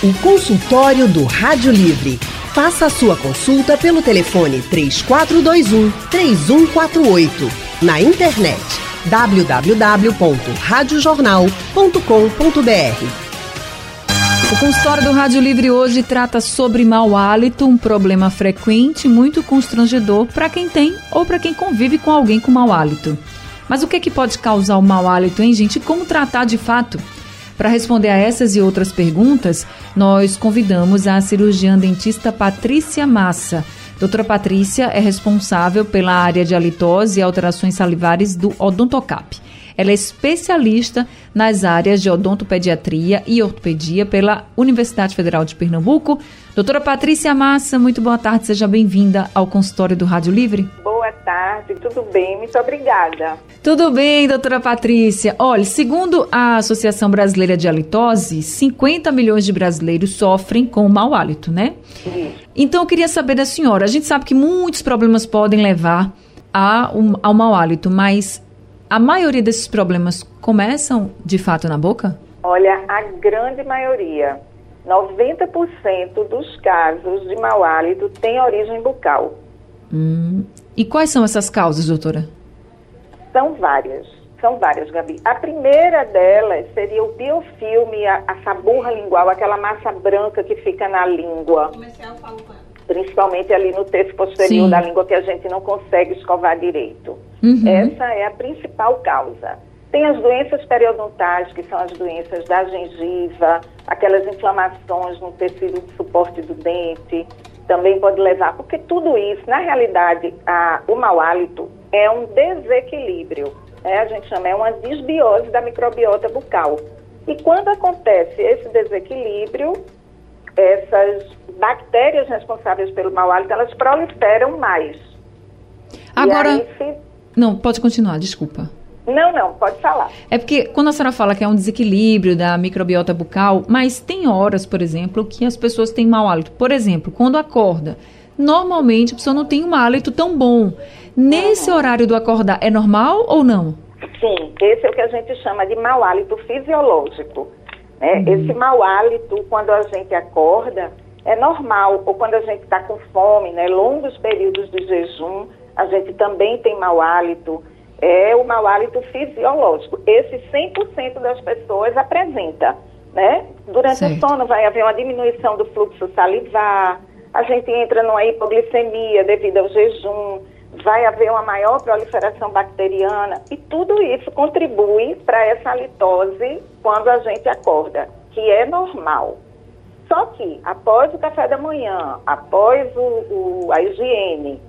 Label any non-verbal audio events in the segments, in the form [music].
O consultório do Rádio Livre. Faça a sua consulta pelo telefone 3421 3148. Na internet www.radiojornal.com.br. O consultório do Rádio Livre hoje trata sobre mau hálito, um problema frequente, muito constrangedor para quem tem ou para quem convive com alguém com mau hálito. Mas o que, é que pode causar o mau hálito, hein, gente? Como tratar de fato? Para responder a essas e outras perguntas, nós convidamos a cirurgiã dentista Patrícia Massa. Doutora Patrícia é responsável pela área de halitose e alterações salivares do Odontocap. Ela é especialista nas áreas de odontopediatria e ortopedia pela Universidade Federal de Pernambuco. Doutora Patrícia Massa, muito boa tarde, seja bem-vinda ao consultório do Rádio Livre. Boa tarde, tudo bem? Muito obrigada. Tudo bem, doutora Patrícia. Olha, segundo a Associação Brasileira de Halitose, 50 milhões de brasileiros sofrem com mau hálito, né? Sim. Então eu queria saber da senhora, a gente sabe que muitos problemas podem levar a um, ao mau hálito, mas a maioria desses problemas começam de fato na boca? Olha, a grande maioria, 90% dos casos de mau hálito tem origem bucal. Hum. E quais são essas causas, doutora? São várias. São várias, Gabi. A primeira delas seria o biofilme, a, a saburra lingual, aquela massa branca que fica na língua. Principalmente ali no terço posterior Sim. da língua que a gente não consegue escovar direito. Uhum. Essa é a principal causa. Tem as doenças periodontais, que são as doenças da gengiva, aquelas inflamações no tecido de suporte do dente, também pode levar, porque tudo isso, na realidade, a, o mau hálito é um desequilíbrio, né? a gente chama, é uma desbiose da microbiota bucal. E quando acontece esse desequilíbrio, essas bactérias responsáveis pelo mau hálito, elas proliferam mais. Agora, se... não, pode continuar, desculpa. Não, não, pode falar. É porque quando a senhora fala que é um desequilíbrio da microbiota bucal, mas tem horas, por exemplo, que as pessoas têm mau hálito. Por exemplo, quando acorda, normalmente a pessoa não tem um hálito tão bom. Nesse uhum. horário do acordar, é normal ou não? Sim, esse é o que a gente chama de mau hálito fisiológico. Né? Uhum. Esse mau hálito, quando a gente acorda, é normal. Ou quando a gente está com fome, né? longos períodos de jejum, a gente também tem mau hálito. É o mau hálito fisiológico. Esse 100% das pessoas apresenta. Né? Durante certo. o sono vai haver uma diminuição do fluxo salivar, a gente entra numa hipoglicemia devido ao jejum, vai haver uma maior proliferação bacteriana e tudo isso contribui para essa halitose quando a gente acorda, que é normal. Só que após o café da manhã, após o, o, a higiene,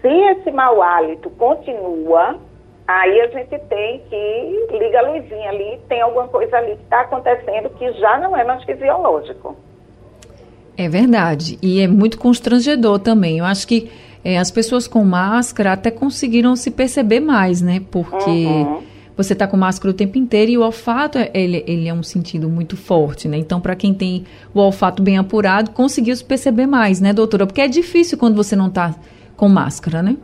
se esse mau hálito continua, aí a gente tem que liga a luzinha ali, tem alguma coisa ali que está acontecendo que já não é mais fisiológico. É verdade. E é muito constrangedor também. Eu acho que é, as pessoas com máscara até conseguiram se perceber mais, né? Porque uhum. você está com máscara o tempo inteiro e o olfato, ele, ele é um sentido muito forte, né? Então, para quem tem o olfato bem apurado, conseguiu se perceber mais, né, doutora? Porque é difícil quando você não está com máscara, né?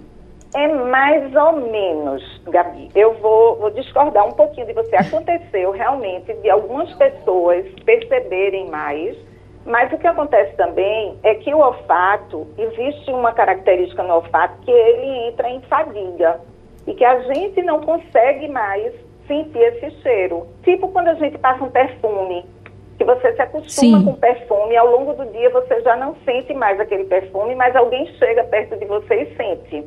É mais ou menos, Gabi. Eu vou, vou, discordar um pouquinho de você. Aconteceu realmente de algumas pessoas perceberem mais mas o que acontece também é que o olfato, existe uma característica no olfato que ele entra em fadiga e que a gente não consegue mais sentir esse cheiro. Tipo quando a gente passa um perfume, que você se acostuma Sim. com perfume, ao longo do dia você já não sente mais aquele perfume, mas alguém chega perto de você e sente.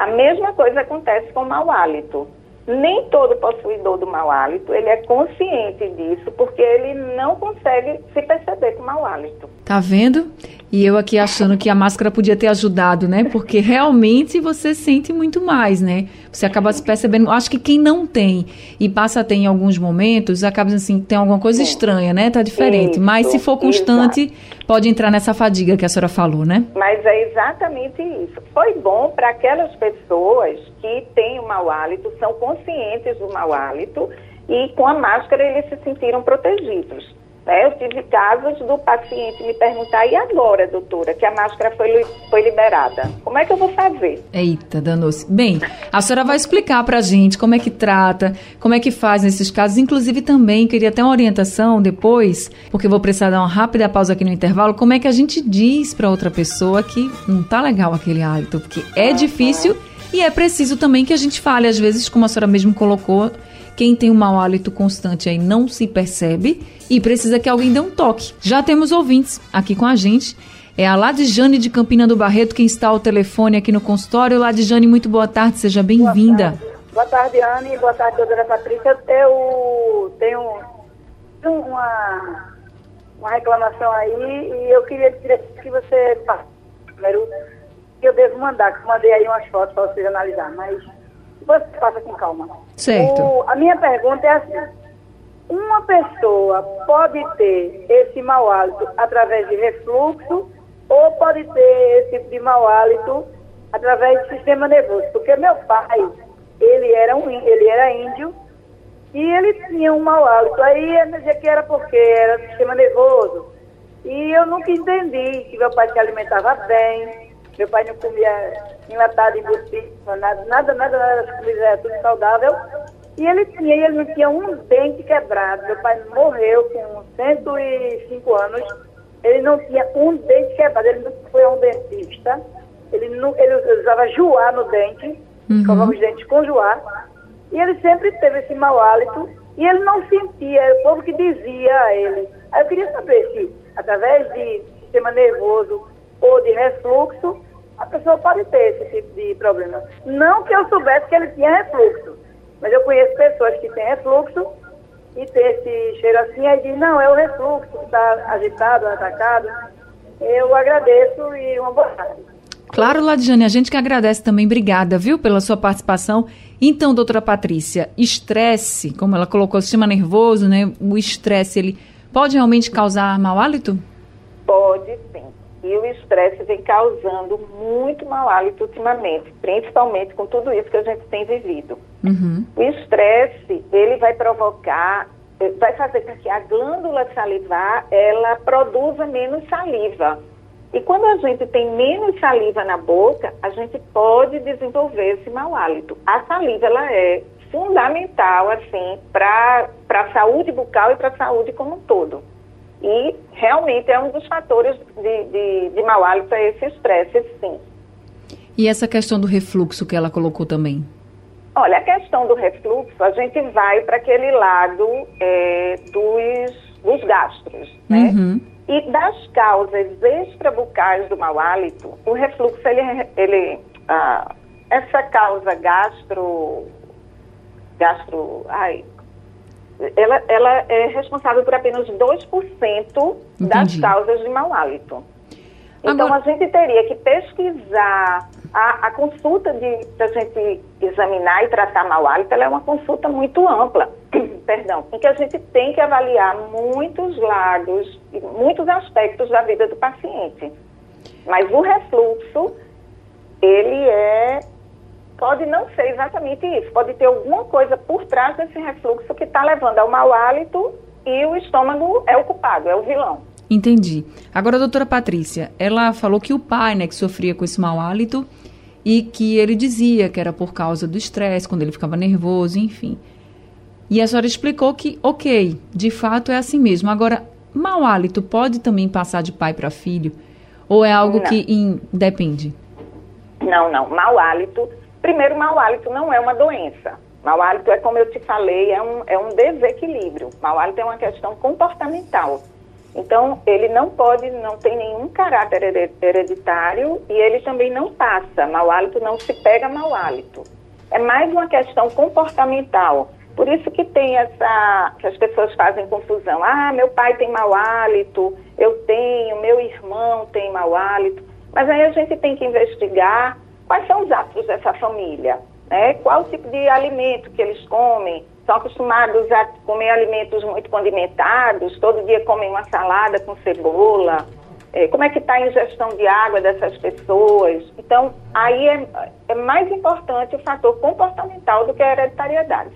A mesma coisa acontece com o mau hálito. Nem todo possuidor do mau hálito, ele é consciente disso, porque ele não consegue se perceber com mau hálito. Tá vendo? E eu aqui achando que a máscara podia ter ajudado, né? Porque realmente você sente muito mais, né? Você acaba se percebendo. Acho que quem não tem e passa a ter em alguns momentos, acaba assim, tem alguma coisa estranha, né? Tá diferente. Isso, Mas se for constante, exato. pode entrar nessa fadiga que a senhora falou, né? Mas é exatamente isso. Foi bom para aquelas pessoas que têm o mau hálito, são conscientes do mau hálito e com a máscara eles se sentiram protegidos. Né? Eu tive casos do paciente me perguntar, e agora, doutora, que a máscara foi, foi liberada? Como é que eu vou fazer? Eita, danou-se. Bem, a senhora vai explicar pra gente como é que trata, como é que faz nesses casos. Inclusive, também queria ter uma orientação depois, porque vou precisar dar uma rápida pausa aqui no intervalo, como é que a gente diz para outra pessoa que não tá legal aquele hálito, porque é difícil e é preciso também que a gente fale, às vezes, como a senhora mesmo colocou, quem tem um mau hálito constante aí não se percebe e precisa que alguém dê um toque. Já temos ouvintes aqui com a gente. É a Ladijane de Campina do Barreto quem está ao telefone aqui no consultório. Ladijane, muito boa tarde, seja bem-vinda. Boa, tarde, Anne. Boa tarde, doutora Patrícia. Eu tenho uma, uma reclamação aí e eu queria dizer que você primeiro que eu devo mandar, que eu mandei aí umas fotos para vocês analisar, mas você passa com calma. Certo. O, a minha pergunta é assim, uma pessoa pode ter esse mau hálito através de refluxo ou pode ter esse tipo de mau hálito através do sistema nervoso? Porque meu pai, ele era, um, ele era índio e ele tinha um mau hálito. Aí eu dizia que era porque era sistema nervoso. E eu nunca entendi que meu pai se alimentava bem, meu pai não comia enlatado, embutido, nada, nada, nada, nada, comida era tudo saudável. E ele tinha, ele não tinha um dente quebrado. Meu pai morreu com 105 anos. Ele não tinha um dente quebrado. Ele não foi a um dentista. Ele, não, ele usava joar no dente, uhum. colocava os dentes com joar. E ele sempre teve esse mau hálito. E ele não sentia, era o povo que dizia a ele. Aí eu queria saber se, através de sistema nervoso ou de refluxo, a pessoa pode ter esse tipo de problema. Não que eu soubesse que ele tinha refluxo, mas eu conheço pessoas que têm refluxo e tem esse cheiro assim, aí diz, não, é o refluxo, está agitado, atacado. Eu agradeço e uma boa tarde. Claro, Ladjane, a gente que agradece também. Obrigada, viu, pela sua participação. Então, doutora Patrícia, estresse, como ela colocou, sistema nervoso, né? O estresse, ele pode realmente causar mau hálito? E o estresse vem causando muito mau hálito ultimamente, principalmente com tudo isso que a gente tem vivido. Uhum. O estresse, ele vai provocar, eh, vai fazer com que a glândula salivar, ela produza menos saliva. E quando a gente tem menos saliva na boca, a gente pode desenvolver esse mau hálito. A saliva, ela é fundamental, assim, para a saúde bucal e para a saúde como um todo. E realmente é um dos fatores de, de, de mau hálito, é esse estresse, sim. E essa questão do refluxo que ela colocou também? Olha, a questão do refluxo, a gente vai para aquele lado é, dos, dos gastros, né? Uhum. E das causas extrabucais do mau hálito, o refluxo, ele, ele ah, essa causa gastro, gastro, ai, ela, ela é responsável por apenas 2% das causas de mau hálito. Então, Agora... a gente teria que pesquisar. A, a consulta de a gente examinar e tratar mau hálito, ela é uma consulta muito ampla, [clears throat] perdão, em que a gente tem que avaliar muitos lados, muitos aspectos da vida do paciente. Mas o refluxo, ele é pode não ser exatamente isso. Pode ter alguma coisa por trás desse refluxo que está levando ao mau hálito e o estômago é o culpado, é o vilão. Entendi. Agora, a doutora Patrícia, ela falou que o pai, né, que sofria com esse mau hálito e que ele dizia que era por causa do estresse, quando ele ficava nervoso, enfim. E a senhora explicou que, ok, de fato é assim mesmo. Agora, mau hálito pode também passar de pai para filho? Ou é algo não. que in, depende? Não, não. Mau hálito Primeiro, mau hálito não é uma doença. Mau hálito é, como eu te falei, é um, é um desequilíbrio. Mau hálito é uma questão comportamental. Então, ele não pode, não tem nenhum caráter hereditário e ele também não passa. Mau hálito não se pega mau hálito. É mais uma questão comportamental. Por isso que tem essa, que as pessoas fazem confusão. Ah, meu pai tem mau hálito, eu tenho, meu irmão tem mau hálito. Mas aí a gente tem que investigar Quais são os hábitos dessa família? Né? Qual o tipo de alimento que eles comem? São acostumados a comer alimentos muito condimentados? Todo dia comem uma salada com cebola? É, como é que está a ingestão de água dessas pessoas? Então, aí é, é mais importante o fator comportamental do que a hereditariedade.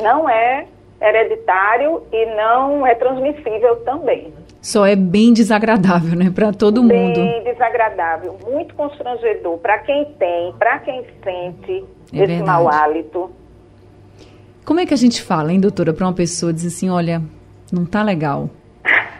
Não é hereditário e não é transmissível também. Só é bem desagradável, né, para todo bem mundo. Bem desagradável, muito constrangedor para quem tem, para quem sente é esse verdade. mau hálito. Como é que a gente fala, hein, doutora, para uma pessoa dizer assim, olha, não tá legal?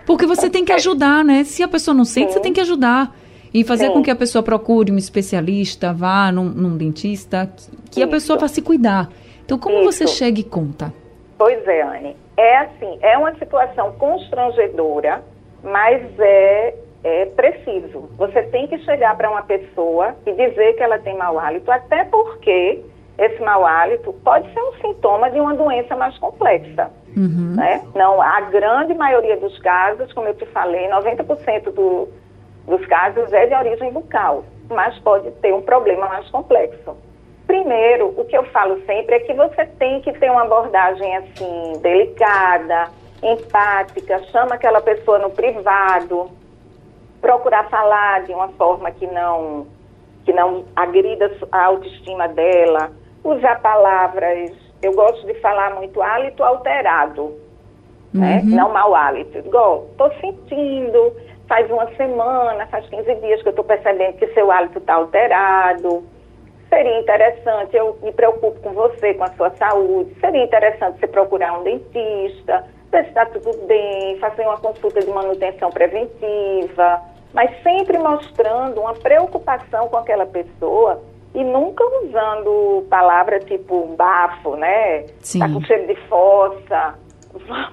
Porque você tem que ajudar, né? Se a pessoa não sente, Sim. você tem que ajudar. E fazer Sim. com que a pessoa procure um especialista, vá num, num dentista, que, a pessoa vá se cuidar. Então, como Isso. você chega e conta? Pois é, Anne. É assim, é uma situação constrangedora, mas é, é preciso. Você tem que chegar para uma pessoa e dizer que ela tem mau hálito, até porque esse mau hálito pode ser um sintoma de uma doença mais complexa. Uhum. Né? Não, a grande maioria dos casos, como eu te falei, 90% do, dos casos é de origem bucal, mas pode ter um problema mais complexo. Primeiro, o que eu falo sempre é que você tem que ter uma abordagem assim, delicada, empática, chama aquela pessoa no privado, procurar falar de uma forma que não que não agrida a autoestima dela, usar palavras, eu gosto de falar muito hálito alterado, né? uhum. né? Não mau hálito. Igual, tô sentindo, faz uma semana, faz 15 dias que eu estou percebendo que seu hálito está alterado seria interessante, eu me preocupo com você, com a sua saúde, seria interessante você procurar um dentista, está tudo bem, fazer uma consulta de manutenção preventiva, mas sempre mostrando uma preocupação com aquela pessoa e nunca usando palavras tipo bafo, né? Sim. Tá com cheiro de fossa.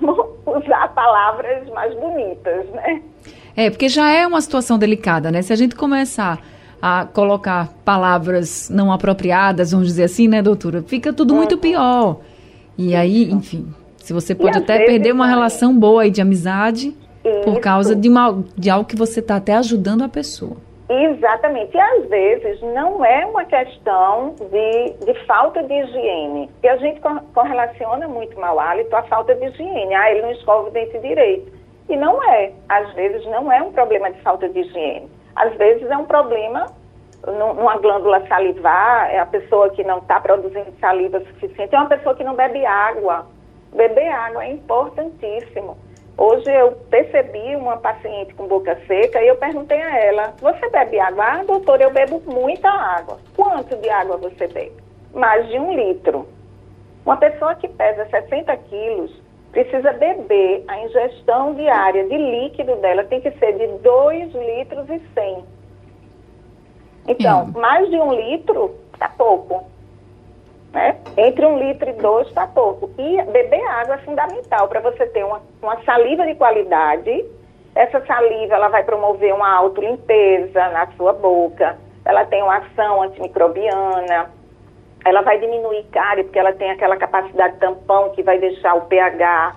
Vamos usar palavras mais bonitas, né? É, porque já é uma situação delicada, né? Se a gente começar a colocar palavras não apropriadas, vamos dizer assim, né, doutora? Fica tudo uhum. muito pior. E aí, enfim, se você pode até perder uma relação boa aí de amizade Isso. por causa de, uma, de algo que você está até ajudando a pessoa. Exatamente. E às vezes não é uma questão de, de falta de higiene. E a gente correlaciona muito mau hálito à falta de higiene. Ah, ele não escova o dente direito. E não é. Às vezes não é um problema de falta de higiene às vezes é um problema numa glândula salivar, é a pessoa que não está produzindo saliva suficiente, é uma pessoa que não bebe água. Beber água é importantíssimo. Hoje eu percebi uma paciente com boca seca e eu perguntei a ela: Você bebe água? Ah, doutor, eu bebo muita água. Quanto de água você bebe? Mais de um litro. Uma pessoa que pesa 60 quilos precisa beber, a ingestão diária de líquido dela tem que ser de 2 litros e 100. Então, é. mais de um litro está pouco. Né? Entre um litro e dois está pouco. E beber água é fundamental para você ter uma, uma saliva de qualidade. Essa saliva ela vai promover uma autolimpeza na sua boca. Ela tem uma ação antimicrobiana ela vai diminuir cárie, porque ela tem aquela capacidade tampão que vai deixar o pH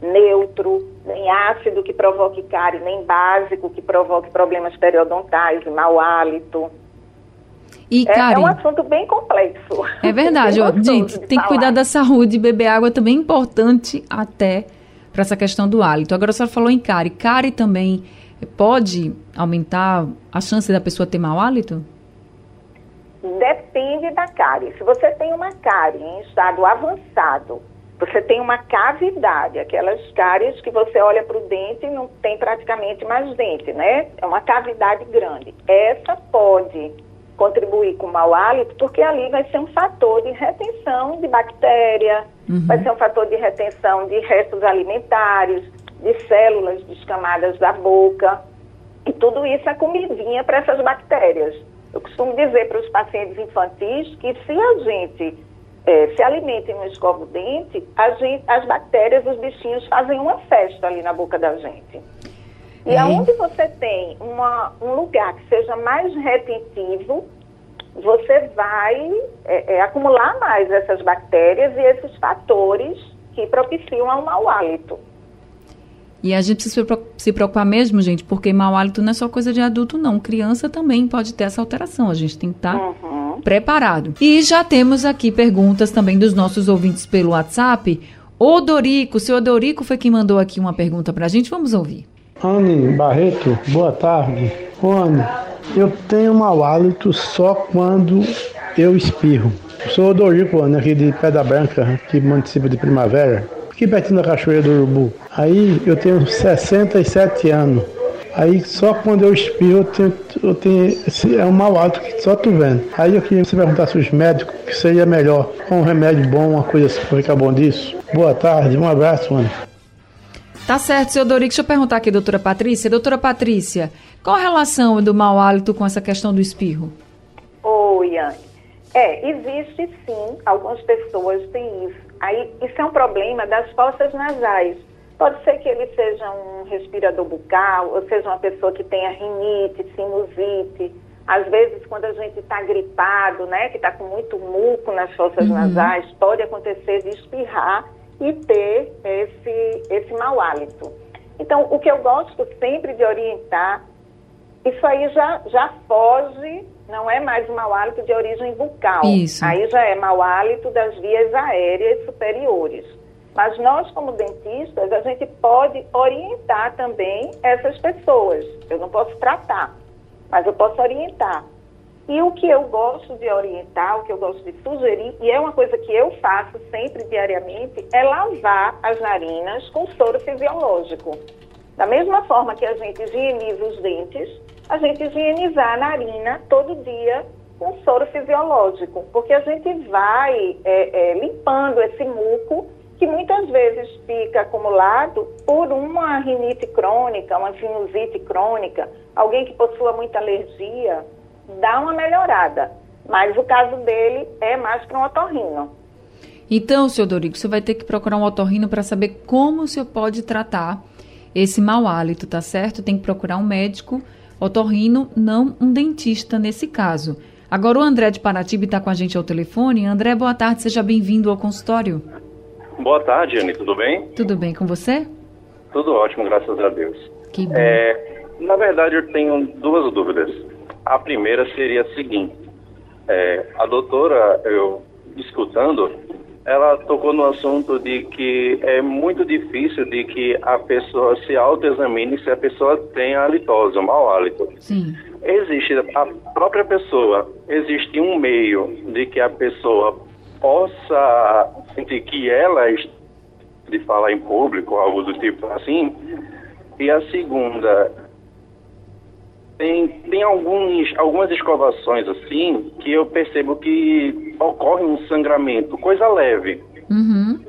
neutro, nem ácido que provoque cárie, nem básico que provoque problemas periodontais, mau hálito. E, é, é, um assunto bem complexo. É verdade. [laughs] ó, gente, tem que cuidar da saúde. Beber água também é importante até para essa questão do hálito. Agora, a senhora falou em cárie. Cárie também pode aumentar a chance da pessoa ter mau hálito? Depende da cárie. Se você tem uma cárie em estado avançado, você tem uma cavidade, aquelas cáries que você olha para o dente e não tem praticamente mais dente, né? É uma cavidade grande. Essa pode contribuir com o mau hálito, porque ali vai ser um fator de retenção de bactéria, uhum. vai ser um fator de retenção de restos alimentares, de células descamadas da boca. E tudo isso é comidinha para essas bactérias. Eu costumo dizer para os pacientes infantis que se a gente é, se alimenta e não escova o dente, gente, as bactérias, os bichinhos fazem uma festa ali na boca da gente. E aonde você tem uma, um lugar que seja mais retentivo, você vai é, é, acumular mais essas bactérias e esses fatores que propiciam ao mau hálito. E a gente precisa se preocupar mesmo, gente, porque mau hálito não é só coisa de adulto, não. Criança também pode ter essa alteração. A gente tem que estar tá uhum. preparado. E já temos aqui perguntas também dos nossos ouvintes pelo WhatsApp. Odorico, seu Odorico foi quem mandou aqui uma pergunta para a gente. Vamos ouvir. Anne Barreto, boa tarde. Anne, eu tenho mau hálito só quando eu espirro. Sou Odorico, Anne, aqui de Pedra Branca, aqui município de Primavera. aqui pertinho da Cachoeira do Urubu. Aí eu tenho 67 anos. Aí só quando eu espirro eu tenho, eu tenho esse, é um mau hálito que só tu vendo. Aí eu queria você perguntar se os médicos que seria melhor, um remédio bom, uma coisa assim ficar bom disso. Boa tarde, um abraço, mano. Tá certo, seu Dorico. Deixa eu perguntar aqui, doutora Patrícia. Doutora Patrícia, qual a relação do mau hálito com essa questão do espirro? Oi, Anne. É, existe sim, algumas pessoas têm isso. Aí, isso é um problema das fossas nasais. Pode ser que ele seja um respirador bucal, ou seja uma pessoa que tenha rinite, sinusite. Às vezes, quando a gente está gripado, né, que está com muito muco nas fossas uhum. nasais, pode acontecer de espirrar e ter esse, esse mau hálito. Então, o que eu gosto sempre de orientar, isso aí já, já foge, não é mais um mau hálito de origem bucal. Isso. Aí já é mau hálito das vias aéreas superiores. Mas nós, como dentistas, a gente pode orientar também essas pessoas. Eu não posso tratar, mas eu posso orientar. E o que eu gosto de orientar, o que eu gosto de sugerir, e é uma coisa que eu faço sempre diariamente, é lavar as narinas com soro fisiológico. Da mesma forma que a gente higieniza os dentes, a gente higienizar a narina todo dia com soro fisiológico, porque a gente vai é, é, limpando esse muco que muitas vezes fica acumulado por uma rinite crônica, uma sinusite crônica, alguém que possua muita alergia, dá uma melhorada. Mas o caso dele é mais para um otorrino. Então, senhor Dorico, você vai ter que procurar um otorrino para saber como o senhor pode tratar esse mau hálito, tá certo? Tem que procurar um médico otorrino, não um dentista nesse caso. Agora o André de Paratiba está com a gente ao telefone. André, boa tarde, seja bem-vindo ao consultório. Boa tarde, Anne, tudo bem? Tudo bem com você? Tudo ótimo, graças a Deus. Que bom. É, na verdade, eu tenho duas dúvidas. A primeira seria a seguinte: é, a doutora, eu escutando, ela tocou no assunto de que é muito difícil de que a pessoa se autoexamine se a pessoa tem a halitose, o mau hálito. Sim. Existe a própria pessoa, existe um meio de que a pessoa possa sentir que ela de falar em público, algo do tipo assim. E a segunda, tem, tem alguns, algumas escovações assim que eu percebo que ocorre um sangramento, coisa leve. Uhum.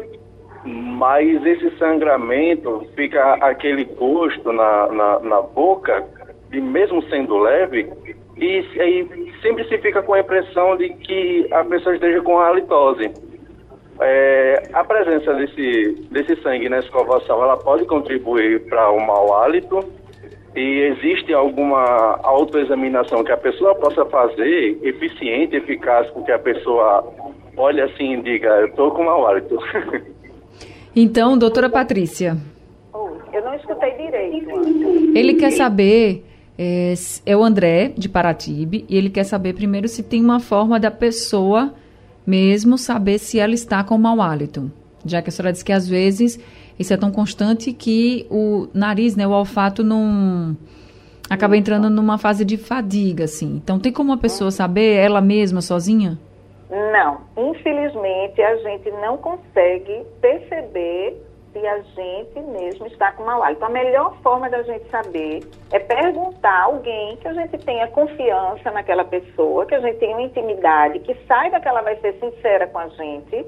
Mas esse sangramento fica aquele gosto na, na, na boca, e mesmo sendo leve, e aí sempre se fica com a impressão de que a pessoa esteja com halitose. É, a presença desse, desse sangue na escovação, ela pode contribuir para o mau hálito e existe alguma autoexaminação que a pessoa possa fazer eficiente, eficaz, com que a pessoa olhe assim e diga, eu estou com mau hálito. [laughs] Então, doutora Patrícia. eu não escutei direito. Ele quer saber é, é o André, de Paratibe, e ele quer saber primeiro se tem uma forma da pessoa mesmo saber se ela está com mau hálito. Já que a senhora disse que às vezes isso é tão constante que o nariz, né, o olfato não acaba entrando numa fase de fadiga, assim. Então tem como a pessoa saber ela mesma sozinha? Não, infelizmente a gente não consegue perceber se a gente mesmo está com mau hálito. A melhor forma da gente saber é perguntar a alguém que a gente tenha confiança naquela pessoa, que a gente tenha intimidade, que saiba que ela vai ser sincera com a gente.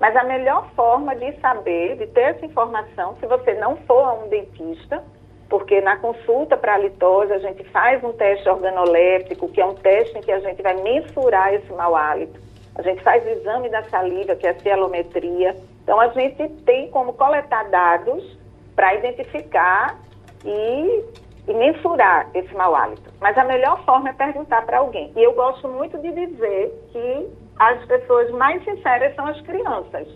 Mas a melhor forma de saber, de ter essa informação, se você não for a um dentista, porque na consulta para a litose a gente faz um teste organoléptico, que é um teste em que a gente vai mensurar esse mau hálito. A gente faz o exame da saliva, que é a cielometria. Então, a gente tem como coletar dados para identificar e, e, mensurar esse mau hálito. Mas a melhor forma é perguntar para alguém. E eu gosto muito de dizer que as pessoas mais sinceras são as crianças.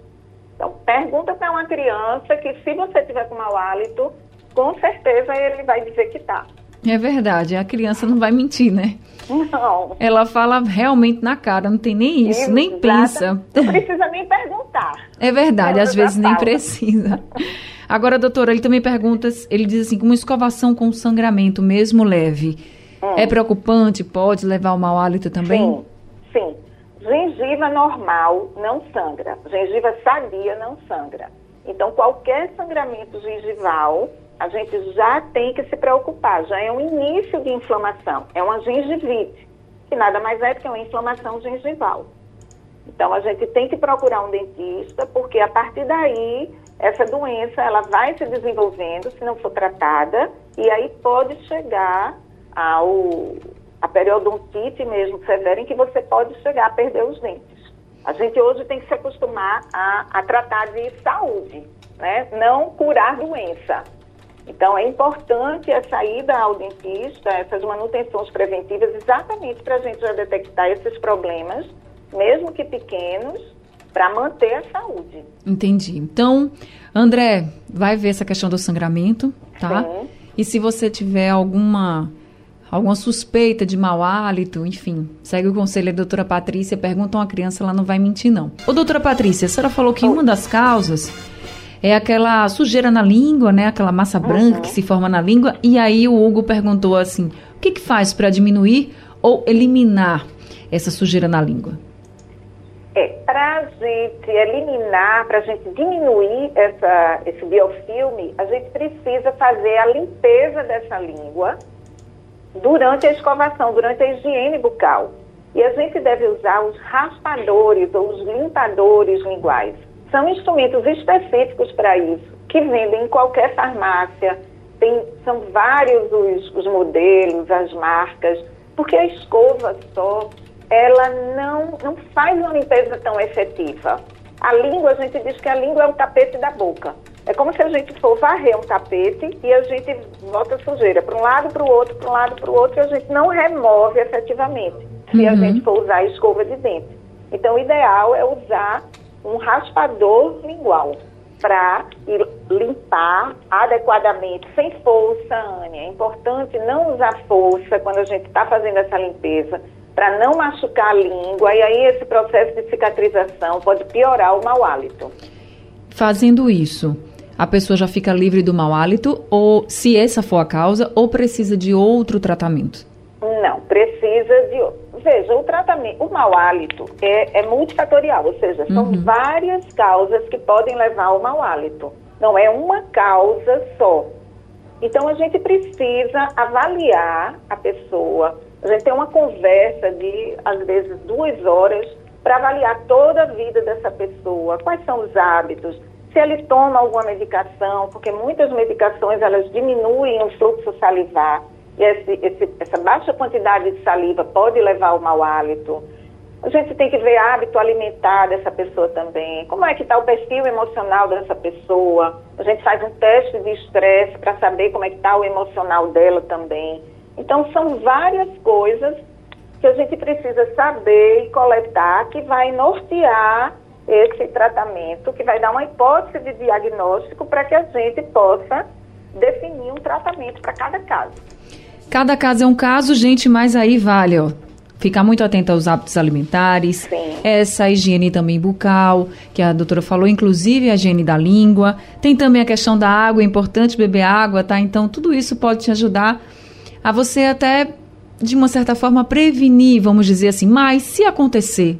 Então, pergunta para uma criança que se você tiver com mau hálito, com certeza ele vai dizer que está. É verdade, a criança não vai mentir, né? Não. Ela fala realmente na cara, não tem nem isso, nem pensa. Não precisa nem perguntar. É verdade, às vezes nem precisa. [laughs] Agora, doutora, ele também pergunta, ele diz assim, uma escovação com sangramento, mesmo leve, hum. é preocupante? Pode levar ao mau hálito também? Sim, sim. Gengiva normal não sangra. Gengiva sadia não sangra. Então, qualquer sangramento gengival, a gente já tem que se preocupar, já é um início de inflamação, é uma gengivite, que nada mais é do que uma inflamação gengival. Então, a gente tem que procurar um dentista, porque a partir daí, essa doença, ela vai se desenvolvendo, se não for tratada, e aí pode chegar ao, a periodontite mesmo severa, em que você pode chegar a perder os dentes. A gente hoje tem que se acostumar a, a tratar de saúde, né? não curar doença. Então, é importante a saída ao dentista, essas manutenções preventivas, exatamente para a gente já detectar esses problemas, mesmo que pequenos, para manter a saúde. Entendi. Então, André, vai ver essa questão do sangramento, tá? Sim. E se você tiver alguma alguma suspeita de mau hálito, enfim, segue o conselho da doutora Patrícia, pergunta a criança, ela não vai mentir não. Ô doutora Patrícia, a senhora falou que uma das causas é aquela sujeira na língua, né? Aquela massa branca uhum. que se forma na língua. E aí o Hugo perguntou assim: o que, que faz para diminuir ou eliminar essa sujeira na língua? É, para a gente eliminar, para a gente diminuir essa, esse biofilme, a gente precisa fazer a limpeza dessa língua durante a escovação, durante a higiene bucal. E a gente deve usar os raspadores ou os limpadores linguais são instrumentos específicos para isso, que vendem em qualquer farmácia. Tem, são vários os, os modelos, as marcas, porque a escova só, ela não, não faz uma limpeza tão efetiva. A língua, a gente diz que a língua é o tapete da boca. É como se a gente for varrer um tapete e a gente bota sujeira para um lado, para o outro, para um lado, para o outro, e a gente não remove efetivamente se uhum. a gente for usar a escova de dente. Então, o ideal é usar um raspador lingual para limpar adequadamente, sem força, Ania. É importante não usar força quando a gente está fazendo essa limpeza, para não machucar a língua, e aí esse processo de cicatrização pode piorar o mau hálito. Fazendo isso, a pessoa já fica livre do mau hálito, ou se essa for a causa, ou precisa de outro tratamento? Não, precisa de outro veja, o tratamento, o mau hálito é, é multifatorial, ou seja, são uhum. várias causas que podem levar ao mau hálito. Não é uma causa só. Então a gente precisa avaliar a pessoa. A gente tem uma conversa de, às vezes, duas horas para avaliar toda a vida dessa pessoa, quais são os hábitos, se ele toma alguma medicação, porque muitas medicações elas diminuem o fluxo salivar e esse, esse, essa baixa quantidade de saliva pode levar ao mau hálito. A gente tem que ver hábito alimentar dessa pessoa também. Como é que está o perfil emocional dessa pessoa? A gente faz um teste de estresse para saber como é que está o emocional dela também. Então, são várias coisas que a gente precisa saber e coletar que vai nortear esse tratamento, que vai dar uma hipótese de diagnóstico para que a gente possa definir um tratamento para cada caso. Cada caso é um caso, gente, mas aí vale, ó. Ficar muito atenta aos hábitos alimentares, Sim. essa higiene também bucal, que a doutora falou, inclusive a higiene da língua. Tem também a questão da água, é importante beber água, tá? Então, tudo isso pode te ajudar a você até, de uma certa forma, prevenir, vamos dizer assim. Mas, se acontecer,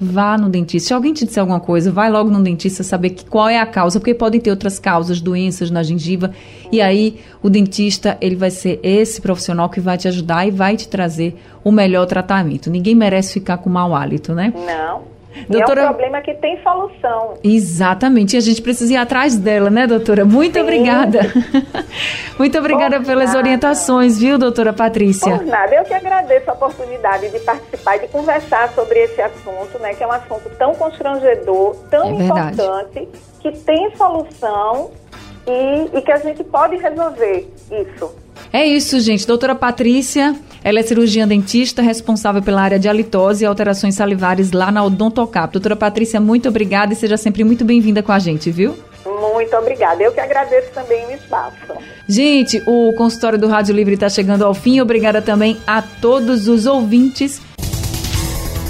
vá no dentista. Se alguém te disser alguma coisa, vai logo no dentista saber que, qual é a causa, porque podem ter outras causas, doenças na gengiva, e aí o dentista, ele vai ser esse profissional que vai te ajudar e vai te trazer o melhor tratamento. Ninguém merece ficar com mau hálito, né? Não. Doutora... é um problema que tem solução. Exatamente. E a gente precisa ir atrás dela, né, doutora? Muito Sim. obrigada. [laughs] Muito obrigada Por pelas nada. orientações, viu, doutora Patrícia? Por nada. Eu que agradeço a oportunidade de participar e de conversar sobre esse assunto, né, que é um assunto tão constrangedor, tão é importante, que tem solução e, e que a gente pode resolver isso. É isso, gente. Doutora Patrícia, ela é cirurgiã dentista, responsável pela área de halitose e alterações salivares lá na Odontocap. Doutora Patrícia, muito obrigada e seja sempre muito bem-vinda com a gente, viu? Muito obrigada. Eu que agradeço também o espaço. Gente, o consultório do Rádio Livre está chegando ao fim. Obrigada também a todos os ouvintes.